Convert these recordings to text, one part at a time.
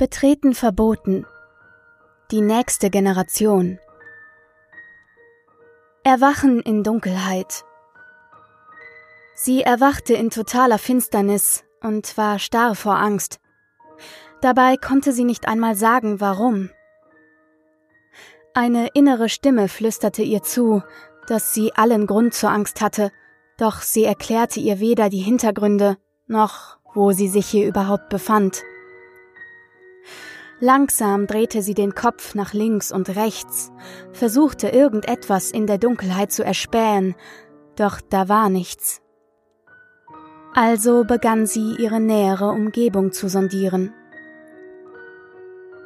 Betreten verboten. Die nächste Generation. Erwachen in Dunkelheit. Sie erwachte in totaler Finsternis und war starr vor Angst. Dabei konnte sie nicht einmal sagen, warum. Eine innere Stimme flüsterte ihr zu, dass sie allen Grund zur Angst hatte, doch sie erklärte ihr weder die Hintergründe noch, wo sie sich hier überhaupt befand. Langsam drehte sie den Kopf nach links und rechts, versuchte irgendetwas in der Dunkelheit zu erspähen, doch da war nichts. Also begann sie ihre nähere Umgebung zu sondieren.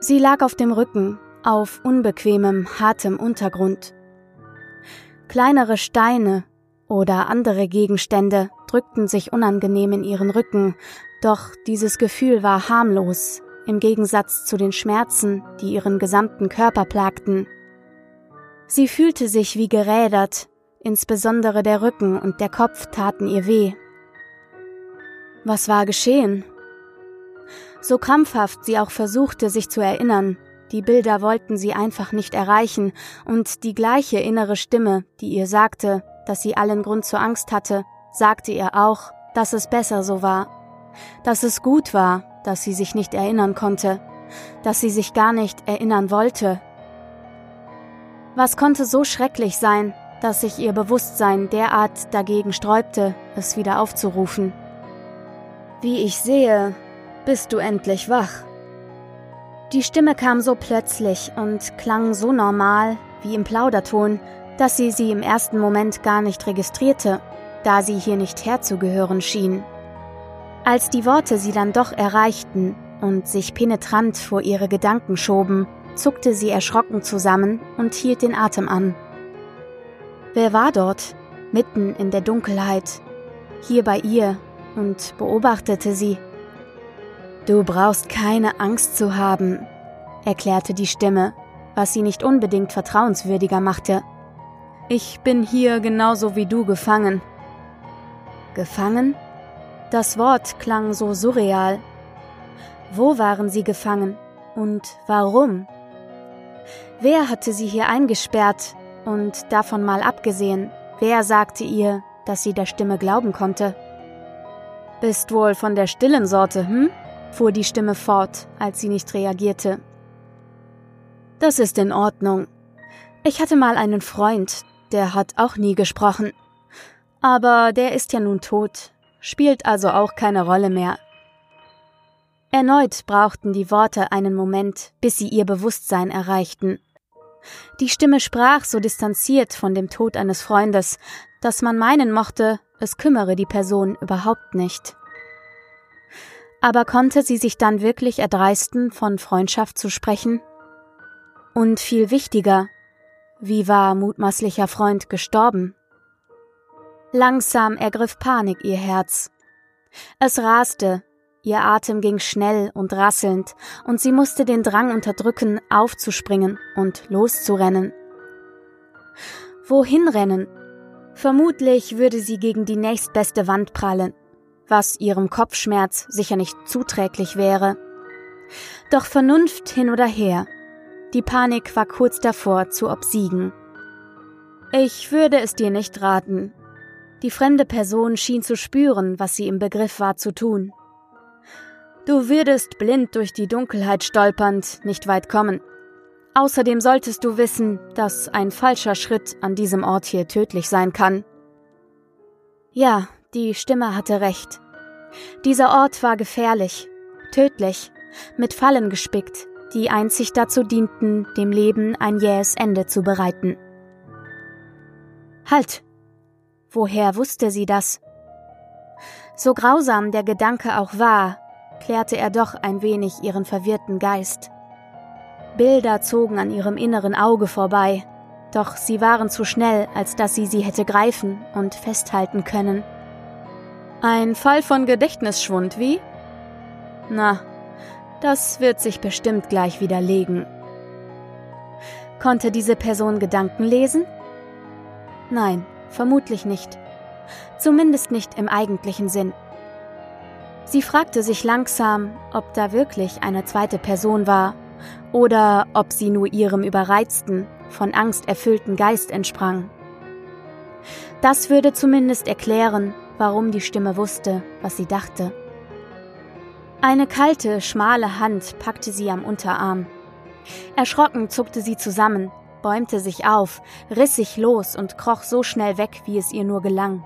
Sie lag auf dem Rücken, auf unbequemem, hartem Untergrund. Kleinere Steine oder andere Gegenstände drückten sich unangenehm in ihren Rücken, doch dieses Gefühl war harmlos, im Gegensatz zu den Schmerzen, die ihren gesamten Körper plagten. Sie fühlte sich wie gerädert, insbesondere der Rücken und der Kopf taten ihr weh. Was war geschehen? So krampfhaft sie auch versuchte, sich zu erinnern, die Bilder wollten sie einfach nicht erreichen, und die gleiche innere Stimme, die ihr sagte, dass sie allen Grund zur Angst hatte, sagte ihr auch, dass es besser so war, dass es gut war, dass sie sich nicht erinnern konnte, dass sie sich gar nicht erinnern wollte. Was konnte so schrecklich sein, dass sich ihr Bewusstsein derart dagegen sträubte, es wieder aufzurufen? Wie ich sehe, bist du endlich wach. Die Stimme kam so plötzlich und klang so normal wie im Plauderton, dass sie sie im ersten Moment gar nicht registrierte, da sie hier nicht herzugehören schien. Als die Worte sie dann doch erreichten und sich penetrant vor ihre Gedanken schoben, zuckte sie erschrocken zusammen und hielt den Atem an. Wer war dort, mitten in der Dunkelheit, hier bei ihr und beobachtete sie? Du brauchst keine Angst zu haben, erklärte die Stimme, was sie nicht unbedingt vertrauenswürdiger machte. Ich bin hier genauso wie du gefangen. Gefangen? Das Wort klang so surreal. Wo waren sie gefangen und warum? Wer hatte sie hier eingesperrt und davon mal abgesehen, wer sagte ihr, dass sie der Stimme glauben konnte? Bist wohl von der stillen Sorte, hm? fuhr die Stimme fort, als sie nicht reagierte. Das ist in Ordnung. Ich hatte mal einen Freund, der hat auch nie gesprochen. Aber der ist ja nun tot, spielt also auch keine Rolle mehr. Erneut brauchten die Worte einen Moment, bis sie ihr Bewusstsein erreichten. Die Stimme sprach so distanziert von dem Tod eines Freundes, dass man meinen mochte, es kümmere die Person überhaupt nicht. Aber konnte sie sich dann wirklich erdreisten, von Freundschaft zu sprechen? Und viel wichtiger, wie war mutmaßlicher Freund gestorben? Langsam ergriff Panik ihr Herz. Es raste, ihr Atem ging schnell und rasselnd, und sie musste den Drang unterdrücken, aufzuspringen und loszurennen. Wohin rennen? Vermutlich würde sie gegen die nächstbeste Wand prallen, was ihrem Kopfschmerz sicher nicht zuträglich wäre. Doch Vernunft hin oder her. Die Panik war kurz davor zu obsiegen. Ich würde es dir nicht raten, die fremde Person schien zu spüren, was sie im Begriff war zu tun. Du würdest blind durch die Dunkelheit stolpernd nicht weit kommen. Außerdem solltest du wissen, dass ein falscher Schritt an diesem Ort hier tödlich sein kann. Ja, die Stimme hatte recht. Dieser Ort war gefährlich, tödlich, mit Fallen gespickt, die einzig dazu dienten, dem Leben ein jähes Ende zu bereiten. Halt! Woher wusste sie das? So grausam der Gedanke auch war, klärte er doch ein wenig ihren verwirrten Geist. Bilder zogen an ihrem inneren Auge vorbei, doch sie waren zu schnell, als dass sie sie hätte greifen und festhalten können. Ein Fall von Gedächtnisschwund, wie? Na, das wird sich bestimmt gleich widerlegen. Konnte diese Person Gedanken lesen? Nein, Vermutlich nicht. Zumindest nicht im eigentlichen Sinn. Sie fragte sich langsam, ob da wirklich eine zweite Person war oder ob sie nur ihrem überreizten, von Angst erfüllten Geist entsprang. Das würde zumindest erklären, warum die Stimme wusste, was sie dachte. Eine kalte, schmale Hand packte sie am Unterarm. Erschrocken zuckte sie zusammen, bäumte sich auf, riss sich los und kroch so schnell weg, wie es ihr nur gelang.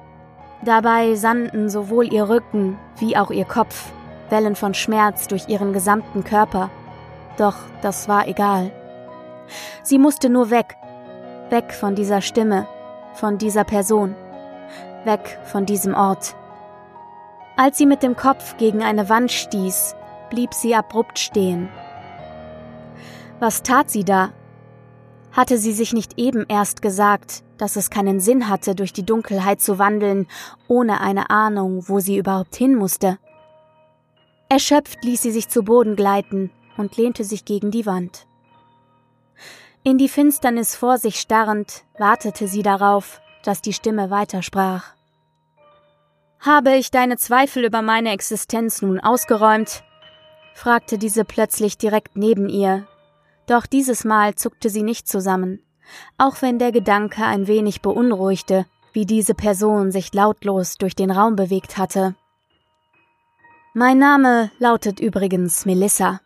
Dabei sandten sowohl ihr Rücken wie auch ihr Kopf Wellen von Schmerz durch ihren gesamten Körper. Doch das war egal. Sie musste nur weg, weg von dieser Stimme, von dieser Person, weg von diesem Ort. Als sie mit dem Kopf gegen eine Wand stieß, blieb sie abrupt stehen. Was tat sie da? Hatte sie sich nicht eben erst gesagt, dass es keinen Sinn hatte, durch die Dunkelheit zu wandeln, ohne eine Ahnung, wo sie überhaupt hin musste? Erschöpft ließ sie sich zu Boden gleiten und lehnte sich gegen die Wand. In die Finsternis vor sich starrend, wartete sie darauf, dass die Stimme weitersprach. Habe ich deine Zweifel über meine Existenz nun ausgeräumt? fragte diese plötzlich direkt neben ihr. Doch dieses Mal zuckte sie nicht zusammen, auch wenn der Gedanke ein wenig beunruhigte, wie diese Person sich lautlos durch den Raum bewegt hatte. Mein Name lautet übrigens Melissa.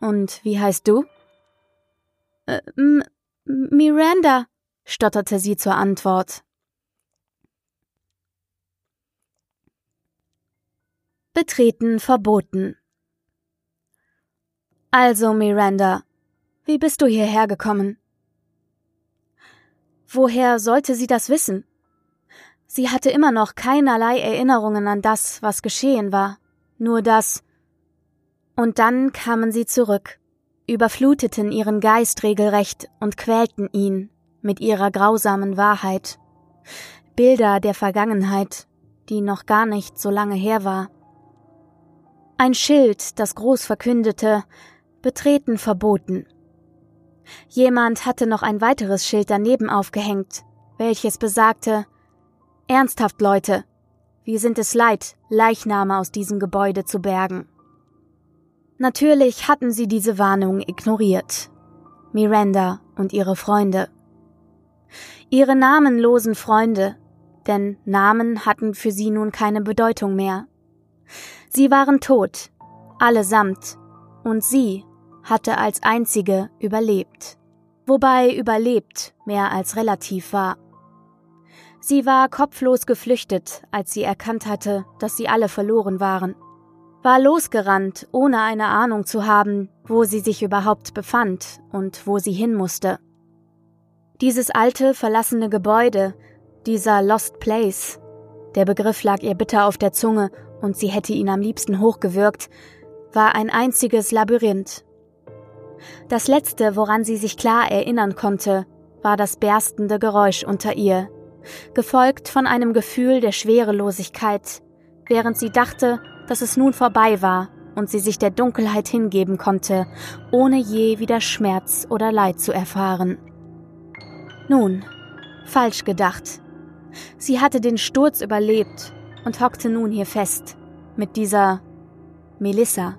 Und wie heißt du? Äh, Miranda, stotterte sie zur Antwort. Betreten verboten. Also, Miranda, wie bist du hierher gekommen? Woher sollte sie das wissen? Sie hatte immer noch keinerlei Erinnerungen an das, was geschehen war, nur das. Und dann kamen sie zurück, überfluteten ihren Geist regelrecht und quälten ihn mit ihrer grausamen Wahrheit. Bilder der Vergangenheit, die noch gar nicht so lange her war. Ein Schild, das groß verkündete, Betreten verboten. Jemand hatte noch ein weiteres Schild daneben aufgehängt, welches besagte Ernsthaft, Leute, wir sind es leid, Leichname aus diesem Gebäude zu bergen. Natürlich hatten sie diese Warnung ignoriert. Miranda und ihre Freunde. Ihre namenlosen Freunde, denn Namen hatten für sie nun keine Bedeutung mehr. Sie waren tot, allesamt, und sie hatte als einzige überlebt, wobei überlebt mehr als relativ war. Sie war kopflos geflüchtet, als sie erkannt hatte, dass sie alle verloren waren, war losgerannt, ohne eine Ahnung zu haben, wo sie sich überhaupt befand und wo sie hin musste. Dieses alte, verlassene Gebäude, dieser Lost Place, der Begriff lag ihr bitter auf der Zunge und sie hätte ihn am liebsten hochgewürgt, war ein einziges Labyrinth. Das letzte, woran sie sich klar erinnern konnte, war das berstende Geräusch unter ihr, gefolgt von einem Gefühl der Schwerelosigkeit, während sie dachte, dass es nun vorbei war und sie sich der Dunkelheit hingeben konnte, ohne je wieder Schmerz oder Leid zu erfahren. Nun, falsch gedacht. Sie hatte den Sturz überlebt und hockte nun hier fest, mit dieser Melissa.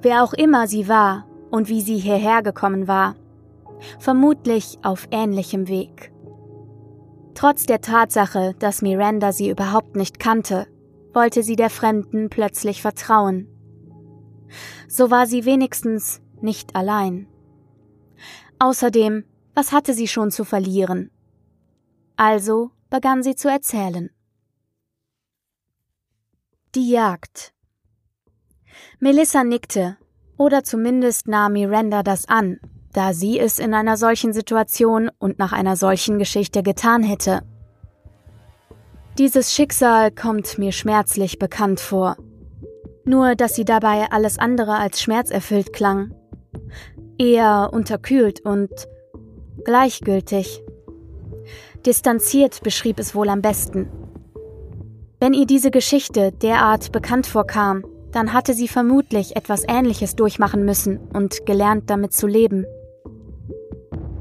Wer auch immer sie war und wie sie hierher gekommen war, vermutlich auf ähnlichem Weg. Trotz der Tatsache, dass Miranda sie überhaupt nicht kannte, wollte sie der Fremden plötzlich vertrauen. So war sie wenigstens nicht allein. Außerdem, was hatte sie schon zu verlieren? Also begann sie zu erzählen. Die Jagd. Melissa nickte, oder zumindest nahm Miranda das an, da sie es in einer solchen Situation und nach einer solchen Geschichte getan hätte. Dieses Schicksal kommt mir schmerzlich bekannt vor. Nur, dass sie dabei alles andere als schmerzerfüllt klang. Eher unterkühlt und gleichgültig. Distanziert beschrieb es wohl am besten. Wenn ihr diese Geschichte derart bekannt vorkam, dann hatte sie vermutlich etwas Ähnliches durchmachen müssen und gelernt damit zu leben.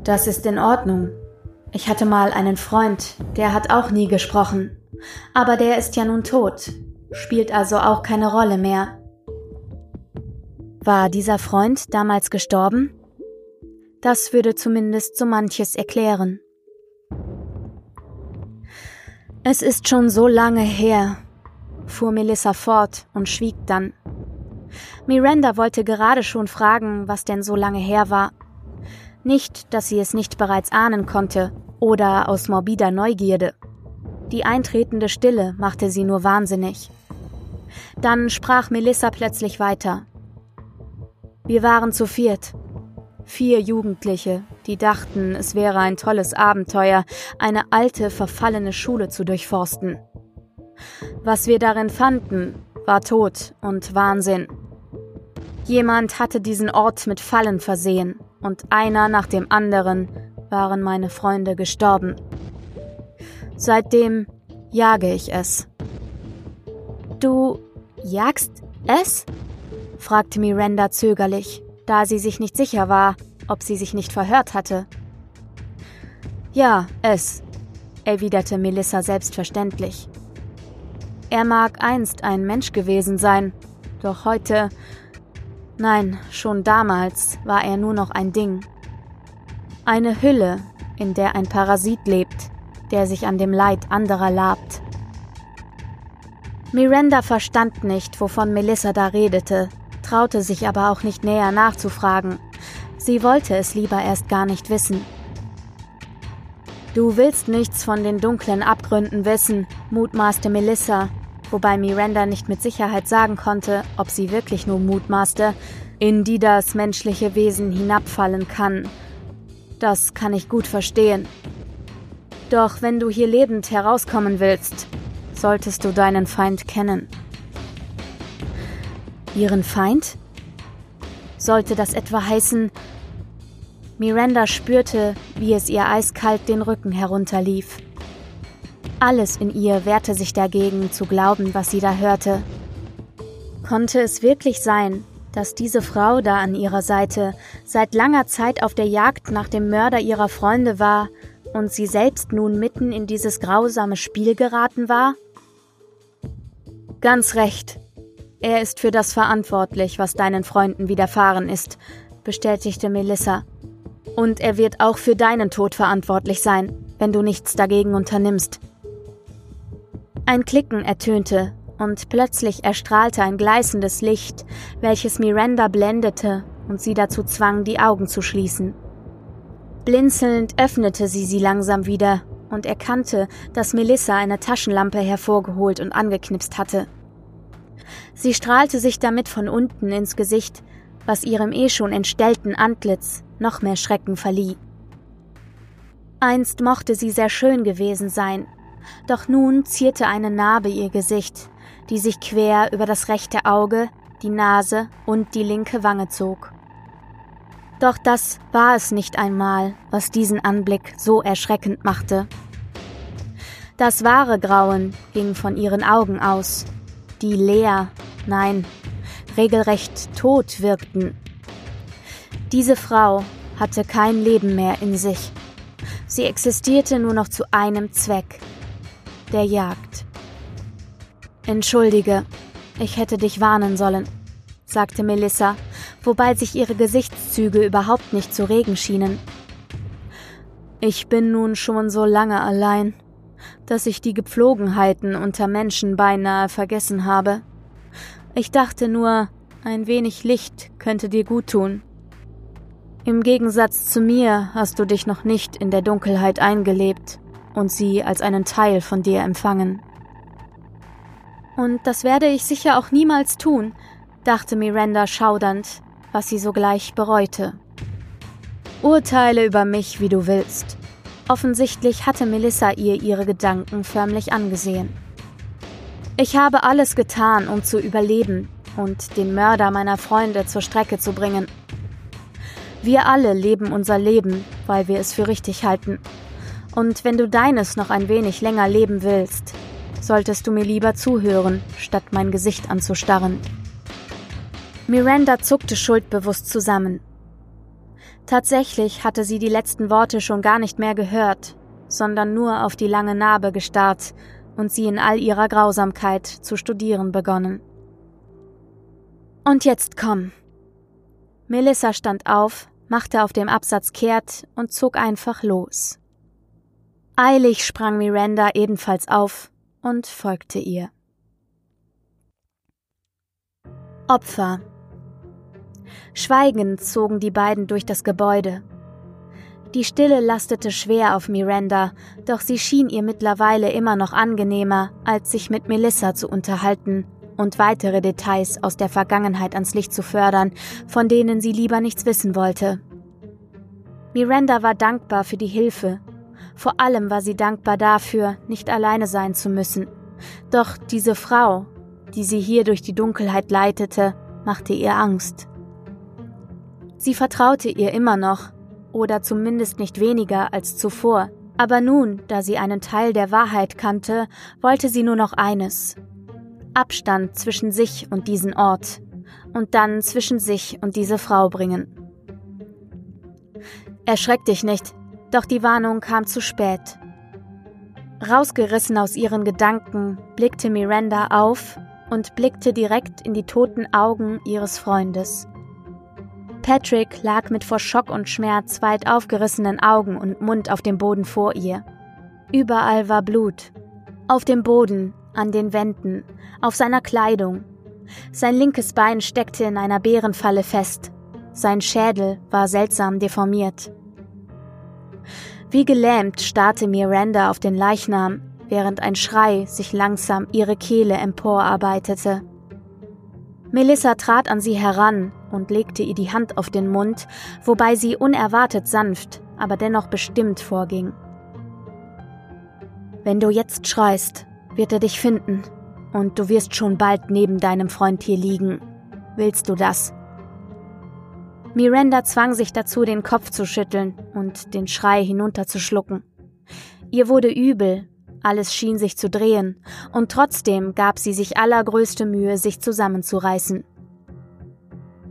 Das ist in Ordnung. Ich hatte mal einen Freund, der hat auch nie gesprochen, aber der ist ja nun tot. spielt also auch keine Rolle mehr. War dieser Freund damals gestorben? Das würde zumindest so manches erklären. Es ist schon so lange her, fuhr Melissa fort und schwieg dann. Miranda wollte gerade schon fragen, was denn so lange her war. Nicht, dass sie es nicht bereits ahnen konnte oder aus morbider Neugierde. Die eintretende Stille machte sie nur wahnsinnig. Dann sprach Melissa plötzlich weiter. Wir waren zu viert. Vier Jugendliche, die dachten, es wäre ein tolles Abenteuer, eine alte, verfallene Schule zu durchforsten. Was wir darin fanden, war Tod und Wahnsinn. Jemand hatte diesen Ort mit Fallen versehen, und einer nach dem anderen waren meine Freunde gestorben. Seitdem jage ich es. Du jagst es? fragte Miranda zögerlich, da sie sich nicht sicher war, ob sie sich nicht verhört hatte. Ja, es, erwiderte Melissa selbstverständlich. Er mag einst ein Mensch gewesen sein, doch heute, nein, schon damals war er nur noch ein Ding. Eine Hülle, in der ein Parasit lebt, der sich an dem Leid anderer labt. Miranda verstand nicht, wovon Melissa da redete, traute sich aber auch nicht näher nachzufragen. Sie wollte es lieber erst gar nicht wissen. Du willst nichts von den dunklen Abgründen wissen, mutmaßte Melissa, wobei Miranda nicht mit Sicherheit sagen konnte, ob sie wirklich nur mutmaßte, in die das menschliche Wesen hinabfallen kann. Das kann ich gut verstehen. Doch wenn du hier lebend herauskommen willst, solltest du deinen Feind kennen. Ihren Feind? Sollte das etwa heißen, Miranda spürte, wie es ihr eiskalt den Rücken herunterlief. Alles in ihr wehrte sich dagegen, zu glauben, was sie da hörte. Konnte es wirklich sein, dass diese Frau da an ihrer Seite seit langer Zeit auf der Jagd nach dem Mörder ihrer Freunde war und sie selbst nun mitten in dieses grausame Spiel geraten war? Ganz recht. Er ist für das verantwortlich, was deinen Freunden widerfahren ist, bestätigte Melissa. Und er wird auch für deinen Tod verantwortlich sein, wenn du nichts dagegen unternimmst. Ein Klicken ertönte, und plötzlich erstrahlte ein gleißendes Licht, welches Miranda blendete und sie dazu zwang, die Augen zu schließen. Blinzelnd öffnete sie sie langsam wieder und erkannte, dass Melissa eine Taschenlampe hervorgeholt und angeknipst hatte. Sie strahlte sich damit von unten ins Gesicht, was ihrem eh schon entstellten Antlitz noch mehr Schrecken verlieh. Einst mochte sie sehr schön gewesen sein, doch nun zierte eine Narbe ihr Gesicht, die sich quer über das rechte Auge, die Nase und die linke Wange zog. Doch das war es nicht einmal, was diesen Anblick so erschreckend machte. Das wahre Grauen ging von ihren Augen aus, die leer, nein, regelrecht tot wirkten. Diese Frau hatte kein Leben mehr in sich. Sie existierte nur noch zu einem Zweck, der Jagd. Entschuldige, ich hätte dich warnen sollen, sagte Melissa, wobei sich ihre Gesichtszüge überhaupt nicht zu regen schienen. Ich bin nun schon so lange allein, dass ich die Gepflogenheiten unter Menschen beinahe vergessen habe. Ich dachte nur, ein wenig Licht könnte dir gut tun. Im Gegensatz zu mir hast du dich noch nicht in der Dunkelheit eingelebt und sie als einen Teil von dir empfangen. Und das werde ich sicher auch niemals tun, dachte Miranda schaudernd, was sie sogleich bereute. Urteile über mich, wie du willst. Offensichtlich hatte Melissa ihr ihre Gedanken förmlich angesehen. Ich habe alles getan, um zu überleben und den Mörder meiner Freunde zur Strecke zu bringen. Wir alle leben unser Leben, weil wir es für richtig halten. Und wenn du deines noch ein wenig länger leben willst, solltest du mir lieber zuhören, statt mein Gesicht anzustarren. Miranda zuckte schuldbewusst zusammen. Tatsächlich hatte sie die letzten Worte schon gar nicht mehr gehört, sondern nur auf die lange Narbe gestarrt, und sie in all ihrer Grausamkeit zu studieren begonnen. Und jetzt komm. Melissa stand auf, machte auf dem Absatz kehrt und zog einfach los. Eilig sprang Miranda ebenfalls auf und folgte ihr. Opfer. Schweigend zogen die beiden durch das Gebäude. Die Stille lastete schwer auf Miranda, doch sie schien ihr mittlerweile immer noch angenehmer, als sich mit Melissa zu unterhalten und weitere Details aus der Vergangenheit ans Licht zu fördern, von denen sie lieber nichts wissen wollte. Miranda war dankbar für die Hilfe. Vor allem war sie dankbar dafür, nicht alleine sein zu müssen. Doch diese Frau, die sie hier durch die Dunkelheit leitete, machte ihr Angst. Sie vertraute ihr immer noch, oder zumindest nicht weniger als zuvor, aber nun, da sie einen Teil der Wahrheit kannte, wollte sie nur noch eines Abstand zwischen sich und diesen Ort und dann zwischen sich und diese Frau bringen. Erschreck dich nicht, doch die Warnung kam zu spät. Rausgerissen aus ihren Gedanken, blickte Miranda auf und blickte direkt in die toten Augen ihres Freundes. Patrick lag mit vor Schock und Schmerz weit aufgerissenen Augen und Mund auf dem Boden vor ihr. Überall war Blut. Auf dem Boden, an den Wänden, auf seiner Kleidung. Sein linkes Bein steckte in einer Bärenfalle fest. Sein Schädel war seltsam deformiert. Wie gelähmt starrte Miranda auf den Leichnam, während ein Schrei sich langsam ihre Kehle emporarbeitete. Melissa trat an sie heran und legte ihr die Hand auf den Mund, wobei sie unerwartet sanft, aber dennoch bestimmt vorging. Wenn du jetzt schreist, wird er dich finden, und du wirst schon bald neben deinem Freund hier liegen. Willst du das? Miranda zwang sich dazu, den Kopf zu schütteln und den Schrei hinunterzuschlucken. Ihr wurde übel, alles schien sich zu drehen, und trotzdem gab sie sich allergrößte Mühe, sich zusammenzureißen.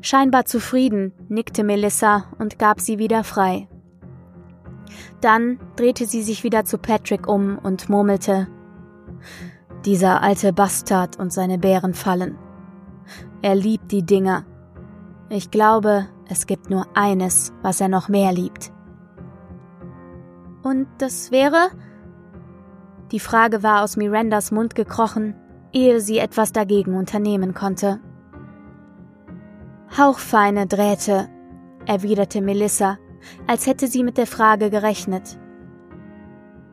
Scheinbar zufrieden nickte Melissa und gab sie wieder frei. Dann drehte sie sich wieder zu Patrick um und murmelte Dieser alte Bastard und seine Bärenfallen. Er liebt die Dinger. Ich glaube, es gibt nur eines, was er noch mehr liebt. Und das wäre? Die Frage war aus Mirandas Mund gekrochen, ehe sie etwas dagegen unternehmen konnte. Hauchfeine Drähte, erwiderte Melissa, als hätte sie mit der Frage gerechnet.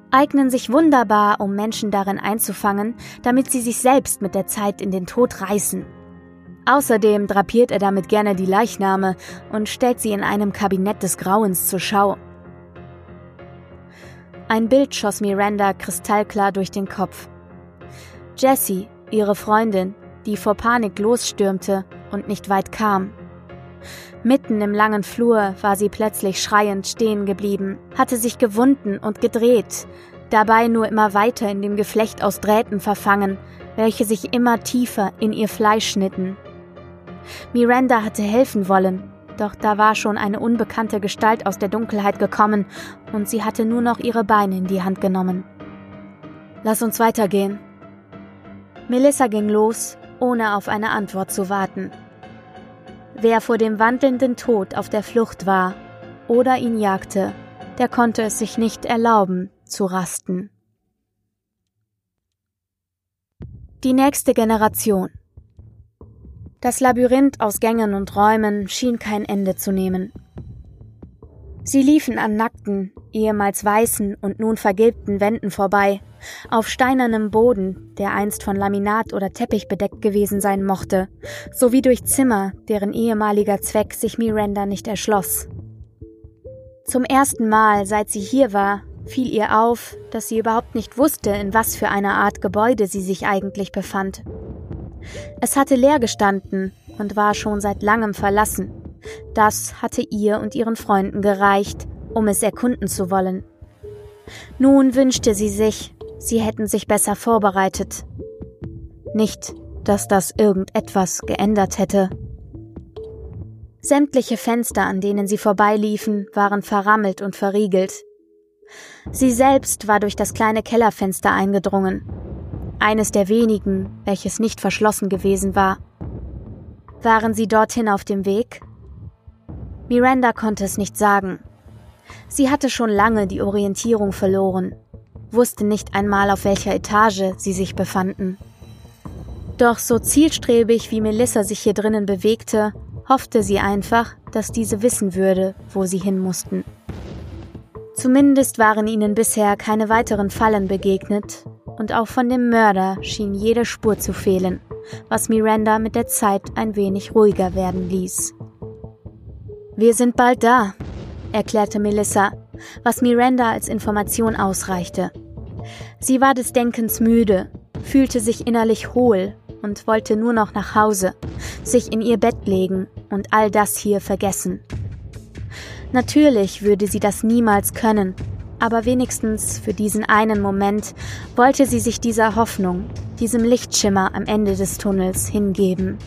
Eignen sich wunderbar, um Menschen darin einzufangen, damit sie sich selbst mit der Zeit in den Tod reißen. Außerdem drapiert er damit gerne die Leichname und stellt sie in einem Kabinett des Grauens zur Schau. Ein Bild schoss Miranda kristallklar durch den Kopf. Jessie, ihre Freundin, die vor Panik losstürmte und nicht weit kam. Mitten im langen Flur war sie plötzlich schreiend stehen geblieben, hatte sich gewunden und gedreht, dabei nur immer weiter in dem Geflecht aus Drähten verfangen, welche sich immer tiefer in ihr Fleisch schnitten. Miranda hatte helfen wollen, doch da war schon eine unbekannte Gestalt aus der Dunkelheit gekommen und sie hatte nur noch ihre Beine in die Hand genommen. Lass uns weitergehen. Melissa ging los, ohne auf eine Antwort zu warten. Wer vor dem wandelnden Tod auf der Flucht war oder ihn jagte, der konnte es sich nicht erlauben, zu rasten. Die nächste Generation das Labyrinth aus Gängen und Räumen schien kein Ende zu nehmen. Sie liefen an nackten, ehemals weißen und nun vergilbten Wänden vorbei, auf steinernem Boden, der einst von Laminat oder Teppich bedeckt gewesen sein mochte, sowie durch Zimmer, deren ehemaliger Zweck sich Miranda nicht erschloss. Zum ersten Mal, seit sie hier war, fiel ihr auf, dass sie überhaupt nicht wusste, in was für einer Art Gebäude sie sich eigentlich befand. Es hatte leer gestanden und war schon seit langem verlassen. Das hatte ihr und ihren Freunden gereicht, um es erkunden zu wollen. Nun wünschte sie sich, sie hätten sich besser vorbereitet. Nicht, dass das irgendetwas geändert hätte. Sämtliche Fenster, an denen sie vorbeiliefen, waren verrammelt und verriegelt. Sie selbst war durch das kleine Kellerfenster eingedrungen. Eines der wenigen, welches nicht verschlossen gewesen war. Waren sie dorthin auf dem Weg? Miranda konnte es nicht sagen. Sie hatte schon lange die Orientierung verloren, wusste nicht einmal, auf welcher Etage sie sich befanden. Doch so zielstrebig wie Melissa sich hier drinnen bewegte, hoffte sie einfach, dass diese wissen würde, wo sie hin mussten. Zumindest waren ihnen bisher keine weiteren Fallen begegnet, und auch von dem Mörder schien jede Spur zu fehlen, was Miranda mit der Zeit ein wenig ruhiger werden ließ. Wir sind bald da, erklärte Melissa, was Miranda als Information ausreichte. Sie war des Denkens müde, fühlte sich innerlich hohl und wollte nur noch nach Hause, sich in ihr Bett legen und all das hier vergessen. Natürlich würde sie das niemals können, aber wenigstens für diesen einen Moment wollte sie sich dieser Hoffnung, diesem Lichtschimmer am Ende des Tunnels hingeben.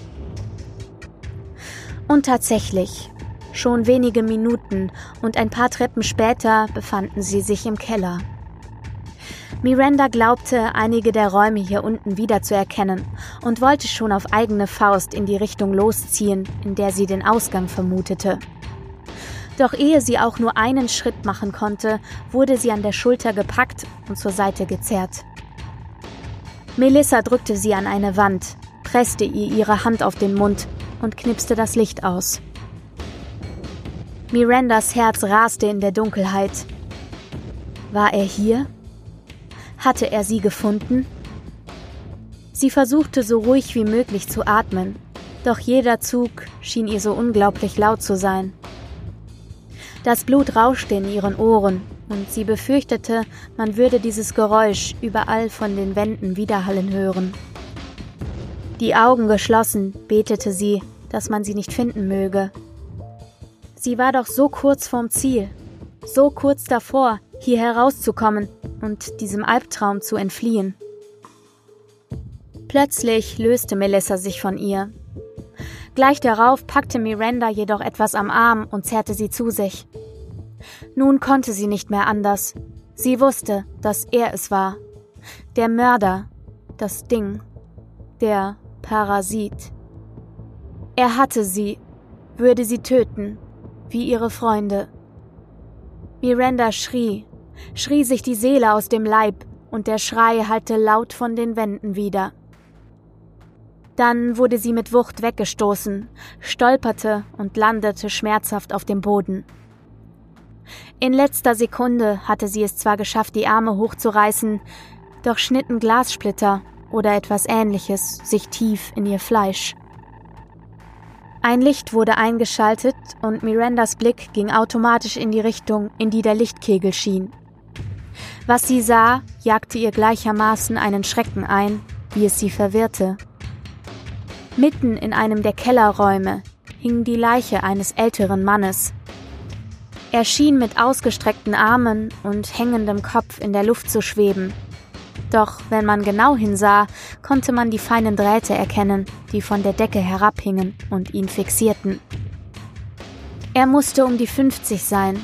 Und tatsächlich, schon wenige Minuten und ein paar Treppen später befanden sie sich im Keller. Miranda glaubte, einige der Räume hier unten wiederzuerkennen und wollte schon auf eigene Faust in die Richtung losziehen, in der sie den Ausgang vermutete. Doch ehe sie auch nur einen Schritt machen konnte, wurde sie an der Schulter gepackt und zur Seite gezerrt. Melissa drückte sie an eine Wand, presste ihr ihre Hand auf den Mund und knipste das Licht aus. Mirandas Herz raste in der Dunkelheit. War er hier? Hatte er sie gefunden? Sie versuchte so ruhig wie möglich zu atmen, doch jeder Zug schien ihr so unglaublich laut zu sein. Das Blut rauschte in ihren Ohren, und sie befürchtete, man würde dieses Geräusch überall von den Wänden widerhallen hören. Die Augen geschlossen, betete sie, dass man sie nicht finden möge. Sie war doch so kurz vorm Ziel, so kurz davor, hier herauszukommen und diesem Albtraum zu entfliehen. Plötzlich löste Melissa sich von ihr. Gleich darauf packte Miranda jedoch etwas am Arm und zerrte sie zu sich. Nun konnte sie nicht mehr anders. Sie wusste, dass er es war. Der Mörder, das Ding, der Parasit. Er hatte sie, würde sie töten, wie ihre Freunde. Miranda schrie, schrie sich die Seele aus dem Leib, und der Schrei hallte laut von den Wänden wieder. Dann wurde sie mit Wucht weggestoßen, stolperte und landete schmerzhaft auf dem Boden. In letzter Sekunde hatte sie es zwar geschafft, die Arme hochzureißen, doch schnitten Glassplitter oder etwas ähnliches sich tief in ihr Fleisch. Ein Licht wurde eingeschaltet und Mirandas Blick ging automatisch in die Richtung, in die der Lichtkegel schien. Was sie sah, jagte ihr gleichermaßen einen Schrecken ein, wie es sie verwirrte. Mitten in einem der Kellerräume hing die Leiche eines älteren Mannes. Er schien mit ausgestreckten Armen und hängendem Kopf in der Luft zu schweben, doch wenn man genau hinsah, konnte man die feinen Drähte erkennen, die von der Decke herabhingen und ihn fixierten. Er musste um die 50 sein,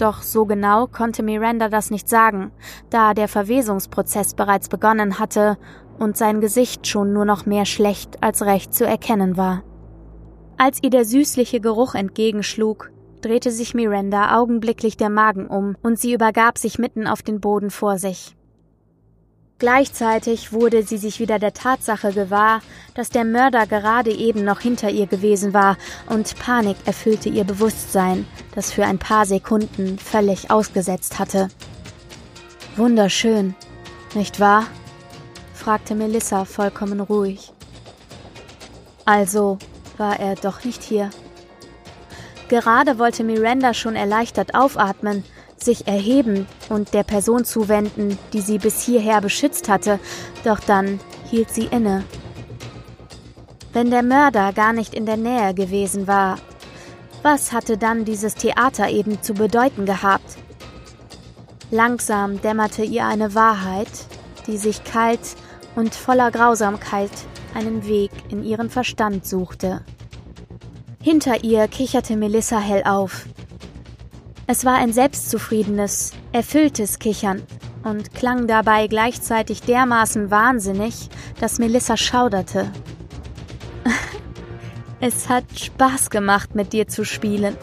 doch so genau konnte Miranda das nicht sagen, da der Verwesungsprozess bereits begonnen hatte und sein Gesicht schon nur noch mehr schlecht als recht zu erkennen war. Als ihr der süßliche Geruch entgegenschlug, drehte sich Miranda augenblicklich der Magen um und sie übergab sich mitten auf den Boden vor sich. Gleichzeitig wurde sie sich wieder der Tatsache gewahr, dass der Mörder gerade eben noch hinter ihr gewesen war, und Panik erfüllte ihr Bewusstsein, das für ein paar Sekunden völlig ausgesetzt hatte. Wunderschön, nicht wahr? fragte Melissa vollkommen ruhig. Also war er doch nicht hier. Gerade wollte Miranda schon erleichtert aufatmen, sich erheben und der Person zuwenden, die sie bis hierher beschützt hatte, doch dann hielt sie inne. Wenn der Mörder gar nicht in der Nähe gewesen war, was hatte dann dieses Theater eben zu bedeuten gehabt? Langsam dämmerte ihr eine Wahrheit, die sich kalt und voller Grausamkeit einen Weg in ihren Verstand suchte. Hinter ihr kicherte Melissa hell auf, es war ein selbstzufriedenes, erfülltes Kichern, und klang dabei gleichzeitig dermaßen wahnsinnig, dass Melissa schauderte. es hat Spaß gemacht, mit dir zu spielen.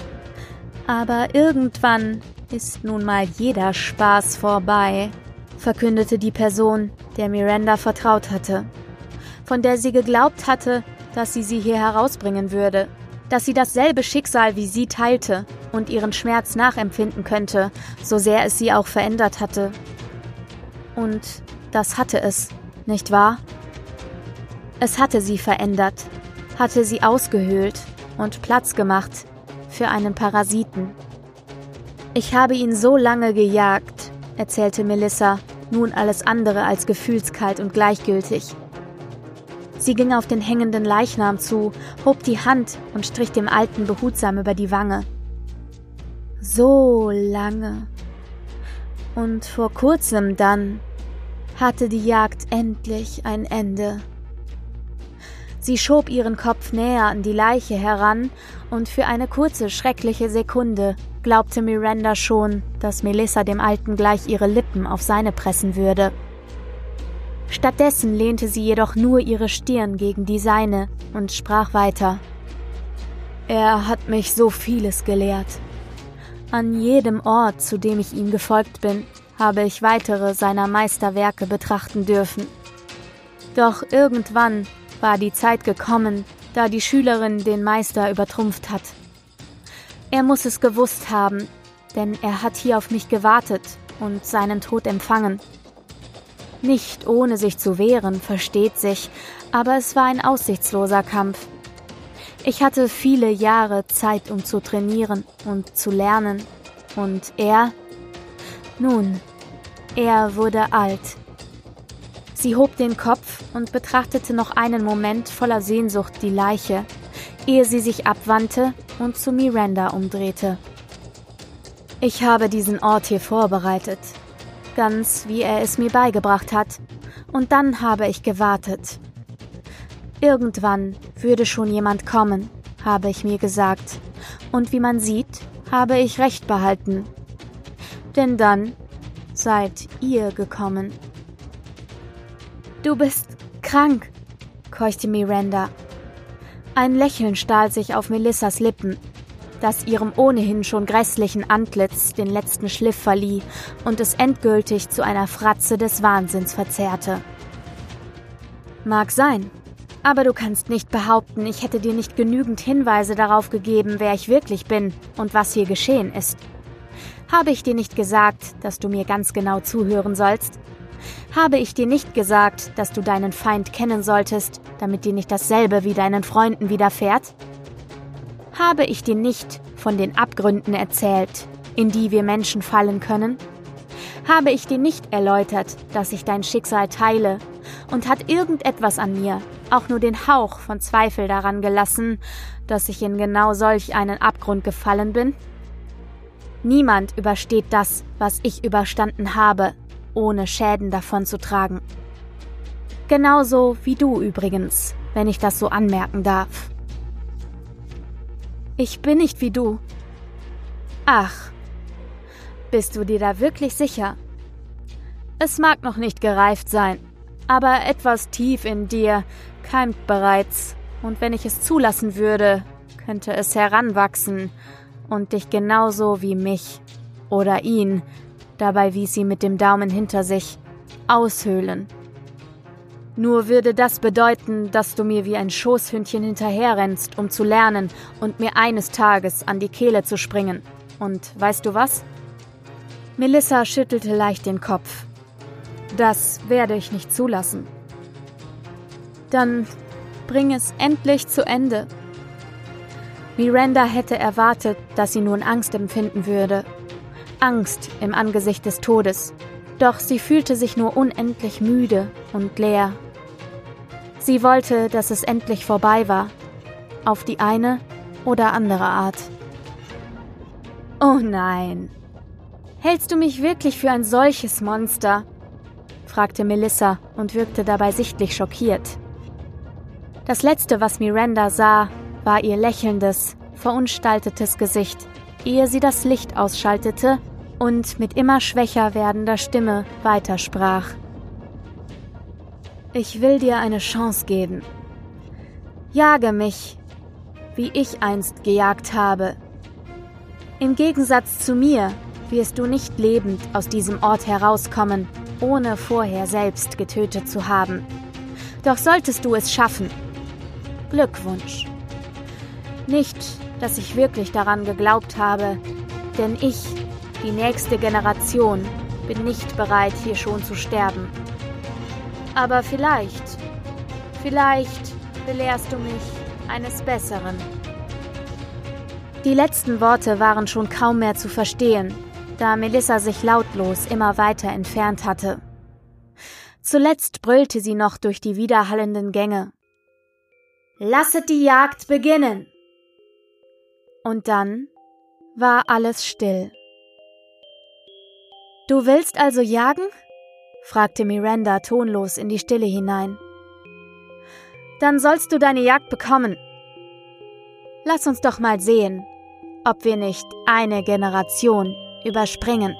Aber irgendwann ist nun mal jeder Spaß vorbei, verkündete die Person, der Miranda vertraut hatte, von der sie geglaubt hatte, dass sie sie hier herausbringen würde, dass sie dasselbe Schicksal wie sie teilte und ihren Schmerz nachempfinden könnte, so sehr es sie auch verändert hatte. Und das hatte es, nicht wahr? Es hatte sie verändert, hatte sie ausgehöhlt und Platz gemacht für einen Parasiten. Ich habe ihn so lange gejagt, erzählte Melissa, nun alles andere als gefühlskalt und gleichgültig. Sie ging auf den hängenden Leichnam zu, hob die Hand und strich dem Alten behutsam über die Wange. So lange. Und vor kurzem dann hatte die Jagd endlich ein Ende. Sie schob ihren Kopf näher an die Leiche heran, und für eine kurze, schreckliche Sekunde glaubte Miranda schon, dass Melissa dem Alten gleich ihre Lippen auf seine pressen würde. Stattdessen lehnte sie jedoch nur ihre Stirn gegen die seine und sprach weiter. Er hat mich so vieles gelehrt. An jedem Ort, zu dem ich ihm gefolgt bin, habe ich weitere seiner Meisterwerke betrachten dürfen. Doch irgendwann war die Zeit gekommen, da die Schülerin den Meister übertrumpft hat. Er muss es gewusst haben, denn er hat hier auf mich gewartet und seinen Tod empfangen. Nicht ohne sich zu wehren, versteht sich, aber es war ein aussichtsloser Kampf. Ich hatte viele Jahre Zeit, um zu trainieren und zu lernen. Und er? Nun, er wurde alt. Sie hob den Kopf und betrachtete noch einen Moment voller Sehnsucht die Leiche, ehe sie sich abwandte und zu Miranda umdrehte. Ich habe diesen Ort hier vorbereitet, ganz wie er es mir beigebracht hat, und dann habe ich gewartet. Irgendwann würde schon jemand kommen, habe ich mir gesagt, und wie man sieht, habe ich recht behalten. Denn dann seid ihr gekommen. Du bist krank, keuchte Miranda. Ein Lächeln stahl sich auf Melissas Lippen, das ihrem ohnehin schon grässlichen Antlitz den letzten Schliff verlieh und es endgültig zu einer Fratze des Wahnsinns verzerrte. Mag sein, aber du kannst nicht behaupten, ich hätte dir nicht genügend Hinweise darauf gegeben, wer ich wirklich bin und was hier geschehen ist. Habe ich dir nicht gesagt, dass du mir ganz genau zuhören sollst? Habe ich dir nicht gesagt, dass du deinen Feind kennen solltest, damit dir nicht dasselbe wie deinen Freunden widerfährt? Habe ich dir nicht von den Abgründen erzählt, in die wir Menschen fallen können? Habe ich dir nicht erläutert, dass ich dein Schicksal teile, und hat irgendetwas an mir auch nur den Hauch von Zweifel daran gelassen, dass ich in genau solch einen Abgrund gefallen bin? Niemand übersteht das, was ich überstanden habe, ohne Schäden davon zu tragen. Genauso wie du übrigens, wenn ich das so anmerken darf. Ich bin nicht wie du. Ach, bist du dir da wirklich sicher? Es mag noch nicht gereift sein, aber etwas tief in dir keimt bereits, und wenn ich es zulassen würde, könnte es heranwachsen und dich genauso wie mich oder ihn Dabei wies sie mit dem Daumen hinter sich. Aushöhlen. Nur würde das bedeuten, dass du mir wie ein Schoßhündchen hinterherrennst, um zu lernen und mir eines Tages an die Kehle zu springen. Und weißt du was? Melissa schüttelte leicht den Kopf. Das werde ich nicht zulassen. Dann bring es endlich zu Ende. Miranda hätte erwartet, dass sie nun Angst empfinden würde Angst im Angesicht des Todes, doch sie fühlte sich nur unendlich müde und leer. Sie wollte, dass es endlich vorbei war, auf die eine oder andere Art. Oh nein. Hältst du mich wirklich für ein solches Monster? fragte Melissa und wirkte dabei sichtlich schockiert. Das letzte, was Miranda sah, war ihr lächelndes, verunstaltetes Gesicht, ehe sie das Licht ausschaltete und mit immer schwächer werdender Stimme weitersprach. Ich will dir eine Chance geben. Jage mich, wie ich einst gejagt habe. Im Gegensatz zu mir wirst du nicht lebend aus diesem Ort herauskommen, ohne vorher selbst getötet zu haben. Doch solltest du es schaffen. Glückwunsch. Nicht, dass ich wirklich daran geglaubt habe, denn ich, die nächste Generation, bin nicht bereit, hier schon zu sterben. Aber vielleicht, vielleicht belehrst du mich eines Besseren. Die letzten Worte waren schon kaum mehr zu verstehen, da Melissa sich lautlos immer weiter entfernt hatte. Zuletzt brüllte sie noch durch die widerhallenden Gänge. Lasset die Jagd beginnen! Und dann war alles still. Du willst also jagen? Fragte Miranda tonlos in die Stille hinein. Dann sollst du deine Jagd bekommen. Lass uns doch mal sehen, ob wir nicht eine Generation überspringen.